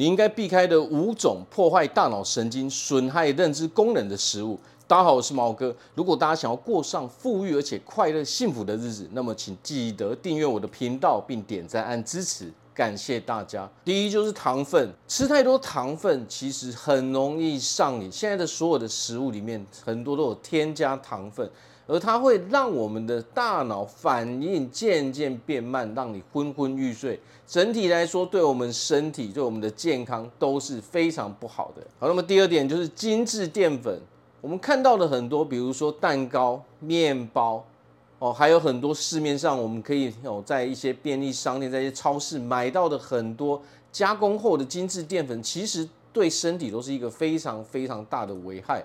你应该避开的五种破坏大脑神经、损害认知功能的食物。大家好，我是毛哥。如果大家想要过上富裕而且快乐、幸福的日子，那么请记得订阅我的频道，并点赞按支持，感谢大家。第一就是糖分，吃太多糖分其实很容易上瘾。现在的所有的食物里面，很多都有添加糖分，而它会让我们的大脑反应渐渐变慢，让你昏昏欲睡。整体来说，对我们身体、对我们的健康都是非常不好的。好，那么第二点就是精致淀粉。我们看到的很多，比如说蛋糕、面包，哦，还有很多市面上我们可以有在一些便利商店、在一些超市买到的很多加工后的精致淀粉，其实对身体都是一个非常非常大的危害。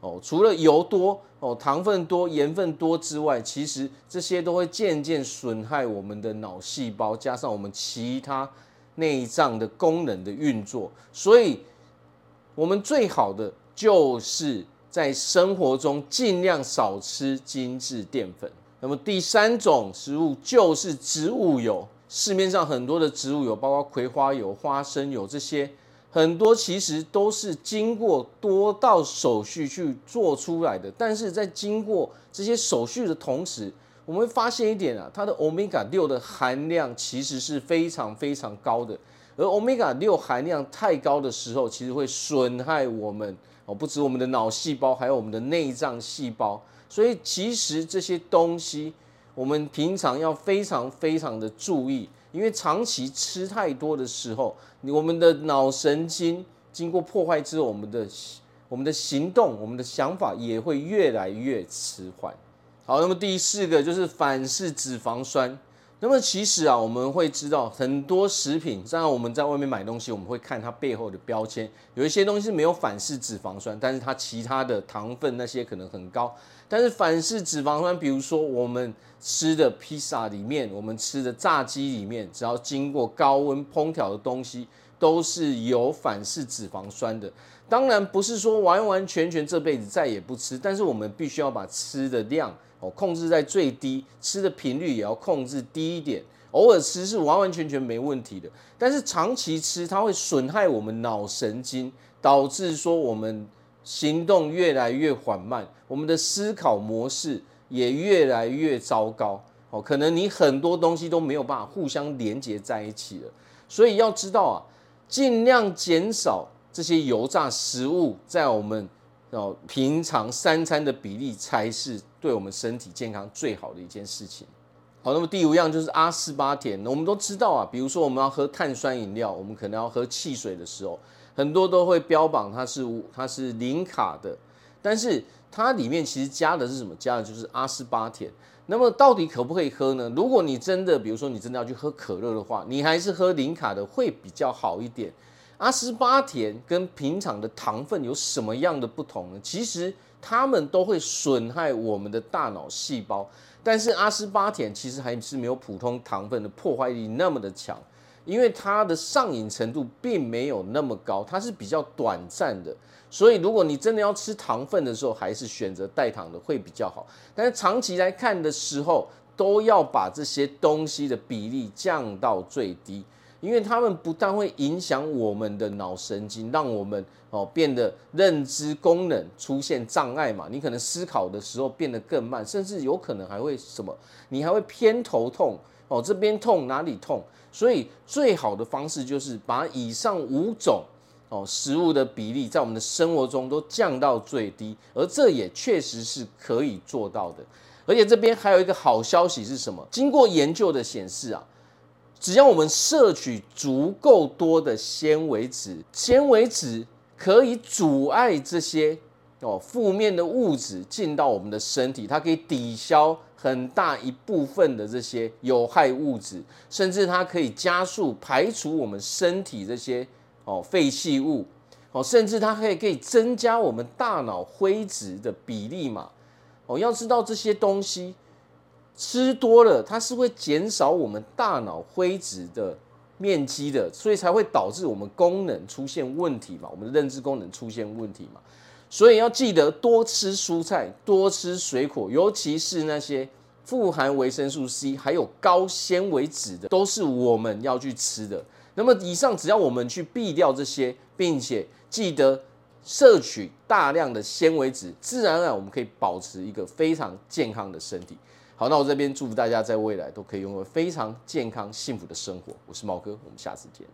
哦，除了油多、哦糖分多、盐分多之外，其实这些都会渐渐损害我们的脑细胞，加上我们其他内脏的功能的运作。所以，我们最好的就是。在生活中尽量少吃精致淀粉。那么第三种食物就是植物油，市面上很多的植物油，包括葵花油、花生油这些，很多其实都是经过多道手续去做出来的。但是在经过这些手续的同时，我们会发现一点啊，它的欧米伽六的含量其实是非常非常高的。而欧米伽六含量太高的时候，其实会损害我们。哦，不止我们的脑细胞，还有我们的内脏细胞，所以其实这些东西我们平常要非常非常的注意，因为长期吃太多的时候，我们的脑神经经过破坏之后，我们的我们的行动、我们的想法也会越来越迟缓。好，那么第四个就是反式脂肪酸。那么其实啊，我们会知道很多食品，像我们在外面买东西，我们会看它背后的标签，有一些东西是没有反式脂肪酸，但是它其他的糖分那些可能很高。但是反式脂肪酸，比如说我们吃的披萨里面，我们吃的炸鸡里面，只要经过高温烹调的东西，都是有反式脂肪酸的。当然不是说完完全全这辈子再也不吃，但是我们必须要把吃的量。控制在最低，吃的频率也要控制低一点。偶尔吃是完完全全没问题的，但是长期吃它会损害我们脑神经，导致说我们行动越来越缓慢，我们的思考模式也越来越糟糕。哦，可能你很多东西都没有办法互相连接在一起了。所以要知道啊，尽量减少这些油炸食物，在我们。哦，平常三餐的比例才是对我们身体健康最好的一件事情。好，那么第五样就是阿斯巴甜。我们都知道啊，比如说我们要喝碳酸饮料，我们可能要喝汽水的时候，很多都会标榜它是它是零卡的，但是它里面其实加的是什么？加的就是阿斯巴甜。那么到底可不可以喝呢？如果你真的，比如说你真的要去喝可乐的话，你还是喝零卡的会比较好一点。阿斯巴甜跟平常的糖分有什么样的不同呢？其实它们都会损害我们的大脑细胞，但是阿斯巴甜其实还是没有普通糖分的破坏力那么的强，因为它的上瘾程度并没有那么高，它是比较短暂的。所以如果你真的要吃糖分的时候，还是选择代糖的会比较好。但是长期来看的时候，都要把这些东西的比例降到最低。因为它们不但会影响我们的脑神经，让我们哦变得认知功能出现障碍嘛，你可能思考的时候变得更慢，甚至有可能还会什么，你还会偏头痛哦，这边痛哪里痛？所以最好的方式就是把以上五种哦食物的比例在我们的生活中都降到最低，而这也确实是可以做到的。而且这边还有一个好消息是什么？经过研究的显示啊。只要我们摄取足够多的纤维质，纤维质可以阻碍这些哦负面的物质进到我们的身体，它可以抵消很大一部分的这些有害物质，甚至它可以加速排除我们身体这些哦废弃物哦，甚至它可以可以增加我们大脑灰质的比例嘛哦，要知道这些东西。吃多了，它是会减少我们大脑灰质的面积的，所以才会导致我们功能出现问题嘛，我们的认知功能出现问题嘛。所以要记得多吃蔬菜，多吃水果，尤其是那些富含维生素 C 还有高纤维质的，都是我们要去吃的。那么以上只要我们去避掉这些，并且记得摄取大量的纤维质，自然而然我们可以保持一个非常健康的身体。好，那我这边祝福大家在未来都可以拥有非常健康幸福的生活。我是毛哥，我们下次见。